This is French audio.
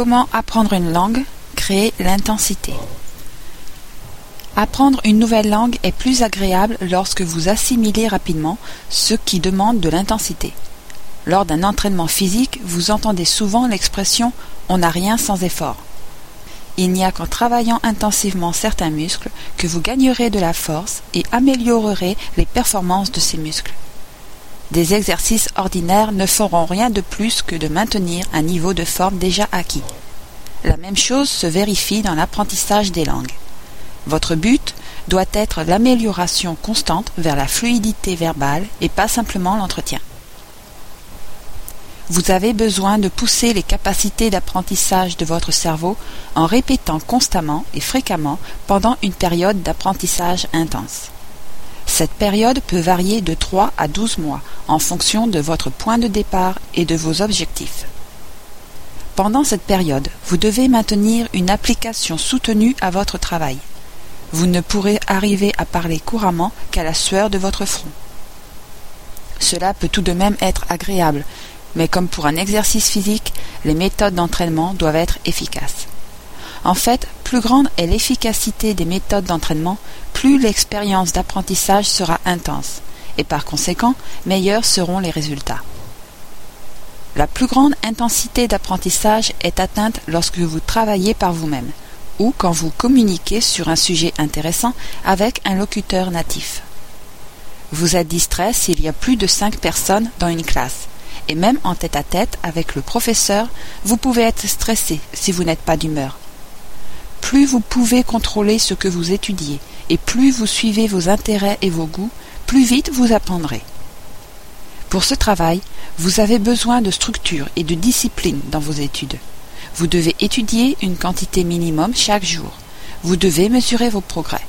Comment apprendre une langue Créer l'intensité. Apprendre une nouvelle langue est plus agréable lorsque vous assimilez rapidement ce qui demande de l'intensité. Lors d'un entraînement physique, vous entendez souvent l'expression on n'a rien sans effort. Il n'y a qu'en travaillant intensivement certains muscles que vous gagnerez de la force et améliorerez les performances de ces muscles. Des exercices ordinaires ne feront rien de plus que de maintenir un niveau de forme déjà acquis. La même chose se vérifie dans l'apprentissage des langues. Votre but doit être l'amélioration constante vers la fluidité verbale et pas simplement l'entretien. Vous avez besoin de pousser les capacités d'apprentissage de votre cerveau en répétant constamment et fréquemment pendant une période d'apprentissage intense. Cette période peut varier de 3 à 12 mois en fonction de votre point de départ et de vos objectifs. Pendant cette période, vous devez maintenir une application soutenue à votre travail. Vous ne pourrez arriver à parler couramment qu'à la sueur de votre front. Cela peut tout de même être agréable, mais comme pour un exercice physique, les méthodes d'entraînement doivent être efficaces. En fait, plus grande est l'efficacité des méthodes d'entraînement, plus l'expérience d'apprentissage sera intense, et par conséquent, meilleurs seront les résultats. La plus grande intensité d'apprentissage est atteinte lorsque vous travaillez par vous-même, ou quand vous communiquez sur un sujet intéressant avec un locuteur natif. Vous êtes distrait s'il y a plus de cinq personnes dans une classe, et même en tête à tête avec le professeur, vous pouvez être stressé si vous n'êtes pas d'humeur plus vous pouvez contrôler ce que vous étudiez, et plus vous suivez vos intérêts et vos goûts, plus vite vous apprendrez. Pour ce travail, vous avez besoin de structure et de discipline dans vos études. Vous devez étudier une quantité minimum chaque jour. Vous devez mesurer vos progrès.